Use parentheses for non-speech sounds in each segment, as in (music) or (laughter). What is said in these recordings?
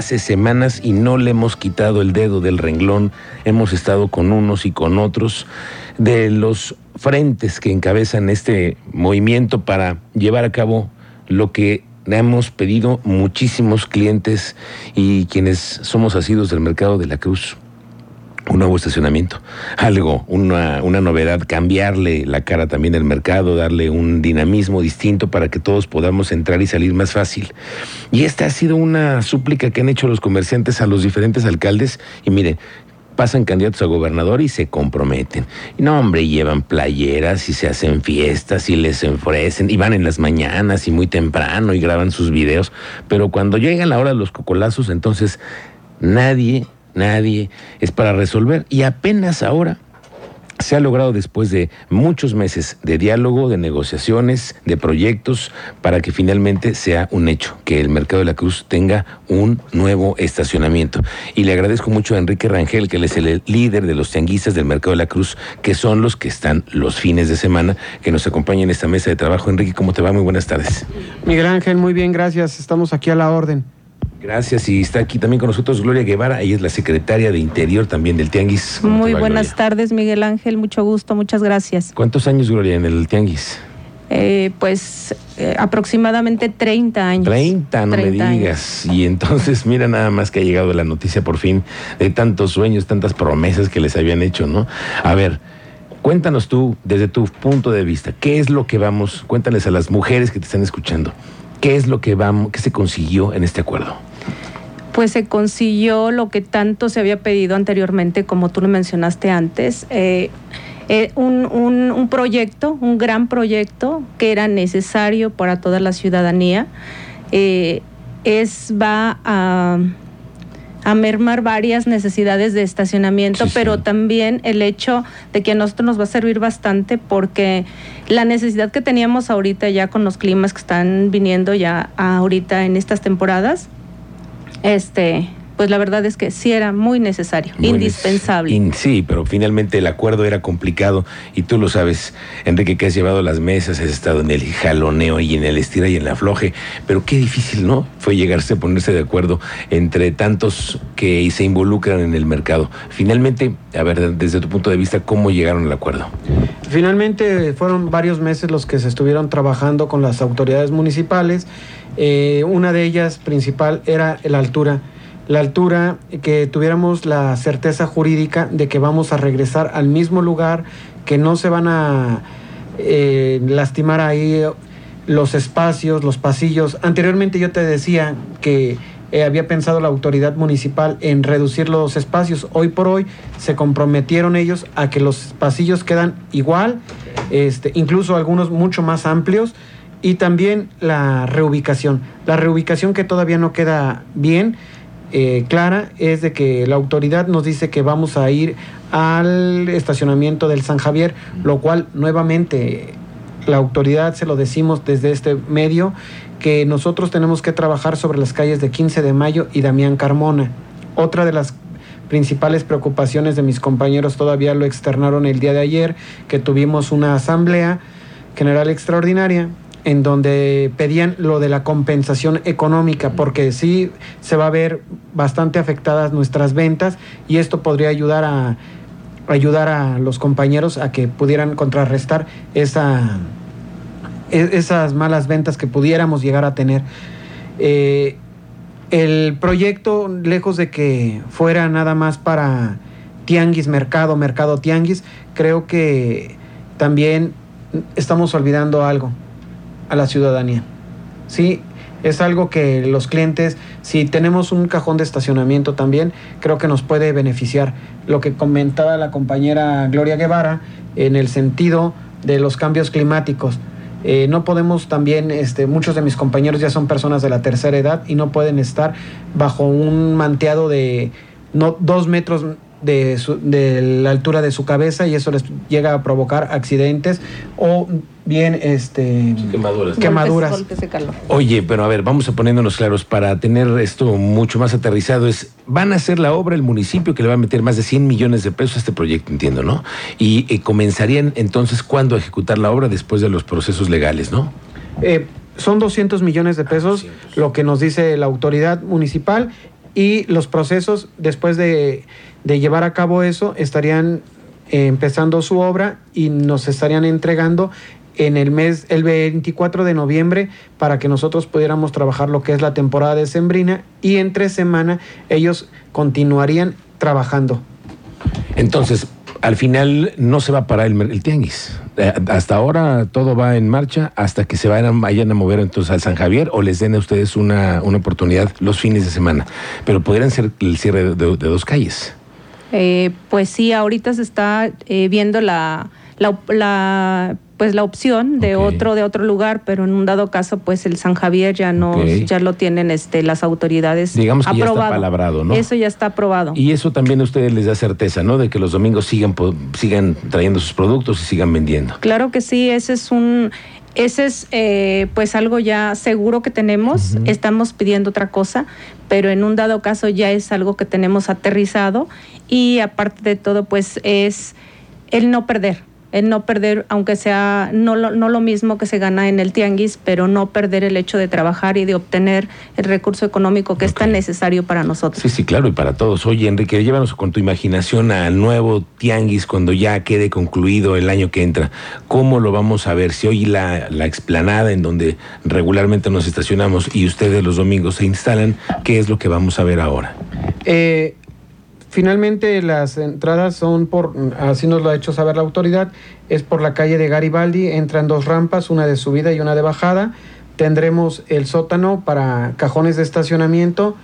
hace semanas y no le hemos quitado el dedo del renglón. Hemos estado con unos y con otros de los frentes que encabezan este movimiento para llevar a cabo lo que hemos pedido muchísimos clientes y quienes somos asidos del mercado de la Cruz un nuevo estacionamiento, algo, una, una, novedad, cambiarle la cara también al mercado, darle un dinamismo distinto para que todos podamos entrar y salir más fácil. Y esta ha sido una súplica que han hecho los comerciantes a los diferentes alcaldes y miren, pasan candidatos a gobernador y se comprometen. Y no, hombre, llevan playeras y se hacen fiestas y les ofrecen y van en las mañanas y muy temprano y graban sus videos, pero cuando llega la hora de los cocolazos, entonces nadie nadie, es para resolver. Y apenas ahora se ha logrado después de muchos meses de diálogo, de negociaciones, de proyectos, para que finalmente sea un hecho, que el Mercado de la Cruz tenga un nuevo estacionamiento. Y le agradezco mucho a Enrique Rangel, que él es el líder de los tianguistas del Mercado de la Cruz, que son los que están los fines de semana, que nos acompañan en esta mesa de trabajo. Enrique, ¿cómo te va? Muy buenas tardes. Miguel Ángel, muy bien, gracias. Estamos aquí a la orden. Gracias. Y está aquí también con nosotros Gloria Guevara, ella es la secretaria de Interior también del Tianguis. Muy buenas tardes, Miguel Ángel, mucho gusto, muchas gracias. ¿Cuántos años, Gloria, en el Tianguis? Eh, pues eh, aproximadamente 30 años. 30, no me digas. Y entonces, (laughs) mira nada más que ha llegado la noticia por fin de tantos sueños, tantas promesas que les habían hecho, ¿no? A ver, cuéntanos tú, desde tu punto de vista, ¿qué es lo que vamos? Cuéntales a las mujeres que te están escuchando, ¿qué es lo que vamos, qué se consiguió en este acuerdo? Pues se consiguió lo que tanto se había pedido anteriormente, como tú lo mencionaste antes. Eh, eh, un, proyecto, un gran proyecto que era necesario para toda la ciudadanía. Eh, es, va a, mermar varias necesidades de estacionamiento, pero también el hecho de que a nosotros nos va a servir bastante porque la necesidad que teníamos ahorita ya con los climas que están viniendo ya ahorita en estas temporadas, este, pues la verdad es que sí era muy necesario, indispensable. sí, pero finalmente el acuerdo era complicado y tú lo sabes, Enrique, que has llevado las mesas, has estado en el jaloneo y en el estira y en la floje, pero qué difícil, ¿no? Fue llegarse a ponerse de acuerdo entre tantos que se involucran en el mercado. Finalmente, a ver, desde tu punto de vista, ¿cómo llegaron al acuerdo? Finalmente fueron varios meses los que se estuvieron trabajando con las autoridades municipales. Eh, una de ellas principal era la altura la altura, que tuviéramos la certeza jurídica de que vamos a regresar al mismo lugar, que no se van a eh, lastimar ahí los espacios, los pasillos. Anteriormente yo te decía que eh, había pensado la autoridad municipal en reducir los espacios. Hoy por hoy se comprometieron ellos a que los pasillos quedan igual, este, incluso algunos mucho más amplios. Y también la reubicación. La reubicación que todavía no queda bien eh, clara es de que la autoridad nos dice que vamos a ir al estacionamiento del San Javier, lo cual nuevamente la autoridad se lo decimos desde este medio, que nosotros tenemos que trabajar sobre las calles de 15 de mayo y Damián Carmona. Otra de las principales preocupaciones de mis compañeros todavía lo externaron el día de ayer, que tuvimos una asamblea general extraordinaria en donde pedían lo de la compensación económica, porque sí se va a ver bastante afectadas nuestras ventas y esto podría ayudar a ayudar a los compañeros a que pudieran contrarrestar esa, e, esas malas ventas que pudiéramos llegar a tener. Eh, el proyecto, lejos de que fuera nada más para tianguis, mercado, mercado, tianguis, creo que también estamos olvidando algo a la ciudadanía. Sí, es algo que los clientes, si tenemos un cajón de estacionamiento también, creo que nos puede beneficiar. Lo que comentaba la compañera Gloria Guevara en el sentido de los cambios climáticos. Eh, no podemos también, este, muchos de mis compañeros ya son personas de la tercera edad y no pueden estar bajo un manteado de no, dos metros de, de la altura de su cabeza y eso les llega a provocar accidentes o bien este quemaduras. quemaduras. Oye, pero a ver, vamos a poniéndonos claros para tener esto mucho más aterrizado. Es, van a hacer la obra el municipio que le va a meter más de 100 millones de pesos a este proyecto, entiendo, ¿no? Y eh, comenzarían entonces cuándo a ejecutar la obra después de los procesos legales, ¿no? Eh, son 200 millones de pesos lo que nos dice la autoridad municipal y los procesos después de, de llevar a cabo eso estarían eh, empezando su obra y nos estarían entregando en el mes, el 24 de noviembre, para que nosotros pudiéramos trabajar lo que es la temporada de Sembrina y entre semana ellos continuarían trabajando. Entonces, al final no se va a parar el, el tianguis. Eh, hasta ahora todo va en marcha hasta que se vayan, a mover entonces al San Javier o les den a ustedes una, una oportunidad los fines de semana. Pero podrían ser el cierre de dos calles. Eh, pues sí, ahorita se está eh, viendo la, la, la, pues la opción de otro de otro lugar, pero en un dado caso, pues el San Javier ya no ya lo tienen este las autoridades Digamos que ya está aprobado. palabrado, ¿no? Eso ya está aprobado. Y eso también a ustedes les da certeza, ¿no? De que los domingos sigan, sigan trayendo sus productos y sigan vendiendo. Claro que sí, ese es un, ese es eh, pues algo ya seguro que tenemos. Estamos pidiendo otra cosa, pero en un dado caso ya es algo que tenemos aterrizado y aparte de todo pues es el no perder. El no perder, aunque sea no lo, no lo mismo que se gana en el tianguis, pero no perder el hecho de trabajar y de obtener el recurso económico que es tan necesario para nosotros. Sí, sí, claro, y para todos. Oye, Enrique, llévanos con tu imaginación al nuevo tianguis cuando ya quede concluido el año que entra. ¿Cómo lo vamos a ver? Si hoy la, la explanada en donde regularmente nos estacionamos y ustedes los domingos se instalan, ¿qué es lo que vamos a ver ahora? Eh, finalmente las entradas son por, así nos lo ha hecho saber la autoridad, es por la calle de Garibaldi, entran dos rampas, una de subida y una de bajada. Tendremos el sótano para cajones de estacionamiento,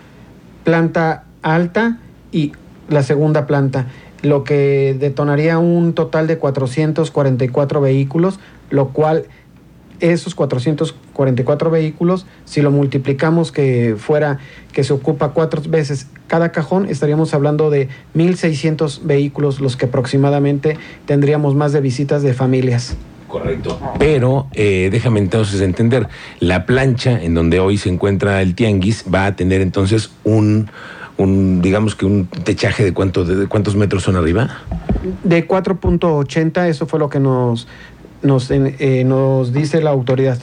planta alta y la segunda planta, lo que detonaría un total de 444 vehículos, lo cual esos 444 vehículos, si lo multiplicamos que fuera que se ocupa cuatro veces cada cajón, estaríamos hablando de 1.600 vehículos los que aproximadamente tendríamos más de visitas de familias. Correcto. Pero eh, déjame entonces entender, la plancha en donde hoy se encuentra el tianguis va a tener entonces un, un digamos que un techaje de, cuánto, de cuántos metros son arriba. De 4.80, eso fue lo que nos, nos, eh, nos dice la autoridad.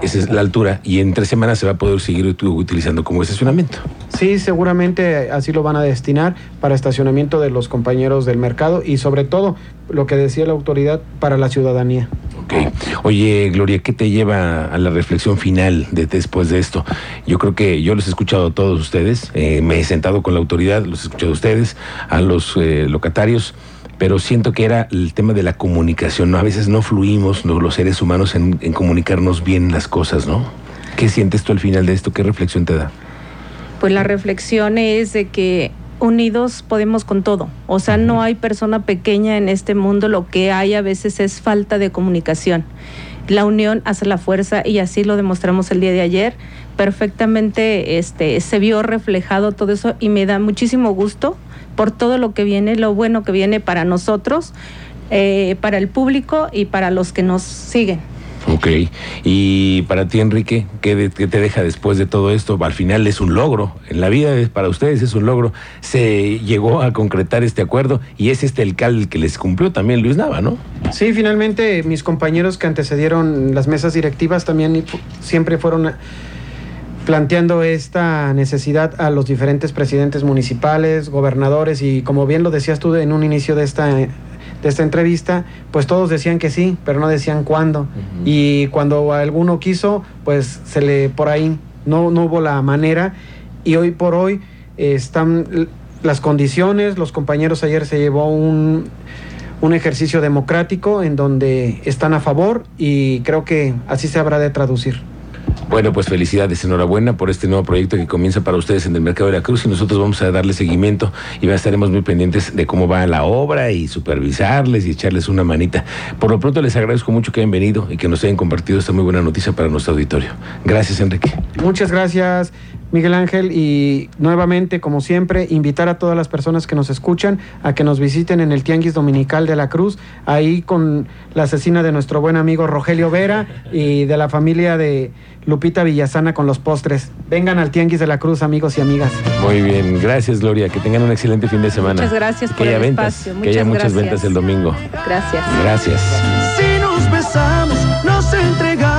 Esa es la altura y en tres semanas se va a poder seguir ut- utilizando como estacionamiento. Sí, seguramente así lo van a destinar para estacionamiento de los compañeros del mercado y sobre todo, lo que decía la autoridad, para la ciudadanía. Ok. Oye, Gloria, ¿qué te lleva a la reflexión final de después de esto? Yo creo que yo los he escuchado a todos ustedes, eh, me he sentado con la autoridad, los he escuchado a ustedes, a los eh, locatarios, pero siento que era el tema de la comunicación, ¿no? A veces no fluimos ¿no? los seres humanos en, en comunicarnos bien las cosas, ¿no? ¿Qué sientes tú al final de esto? ¿Qué reflexión te da? pues la reflexión es de que unidos podemos con todo. O sea, no hay persona pequeña en este mundo, lo que hay a veces es falta de comunicación. La unión hace la fuerza y así lo demostramos el día de ayer. Perfectamente este, se vio reflejado todo eso y me da muchísimo gusto por todo lo que viene, lo bueno que viene para nosotros, eh, para el público y para los que nos siguen. Ok. Y para ti, Enrique, ¿qué, de- qué te deja después de todo esto? Al final es un logro. En la vida es- para ustedes es un logro. Se llegó a concretar este acuerdo y es este el cal que les cumplió también Luis Nava, ¿no? Sí, finalmente mis compañeros que antecedieron las mesas directivas también siempre fueron a- planteando esta necesidad a los diferentes presidentes municipales, gobernadores y como bien lo decías tú en un inicio de esta de esta entrevista, pues todos decían que sí, pero no decían cuándo. Y cuando alguno quiso, pues se le por ahí no, no hubo la manera y hoy por hoy eh, están las condiciones, los compañeros ayer se llevó un un ejercicio democrático en donde están a favor y creo que así se habrá de traducir. Bueno, pues felicidades, enhorabuena por este nuevo proyecto que comienza para ustedes en el Mercado de la Cruz y nosotros vamos a darle seguimiento y estaremos muy pendientes de cómo va la obra y supervisarles y echarles una manita. Por lo pronto les agradezco mucho que hayan venido y que nos hayan compartido esta muy buena noticia para nuestro auditorio. Gracias, Enrique. Muchas gracias, Miguel Ángel, y nuevamente, como siempre, invitar a todas las personas que nos escuchan a que nos visiten en el Tianguis Dominical de la Cruz, ahí con la asesina de nuestro buen amigo Rogelio Vera y de la familia de Lupita Villasana con los postres. Vengan al Tianguis de la Cruz, amigos y amigas. Muy bien, gracias Gloria, que tengan un excelente fin de semana. Muchas gracias por que haya el ventas, espacio. que haya Muchas muchas gracias. ventas el domingo. Gracias. Gracias. Si nos besamos, nos entregamos.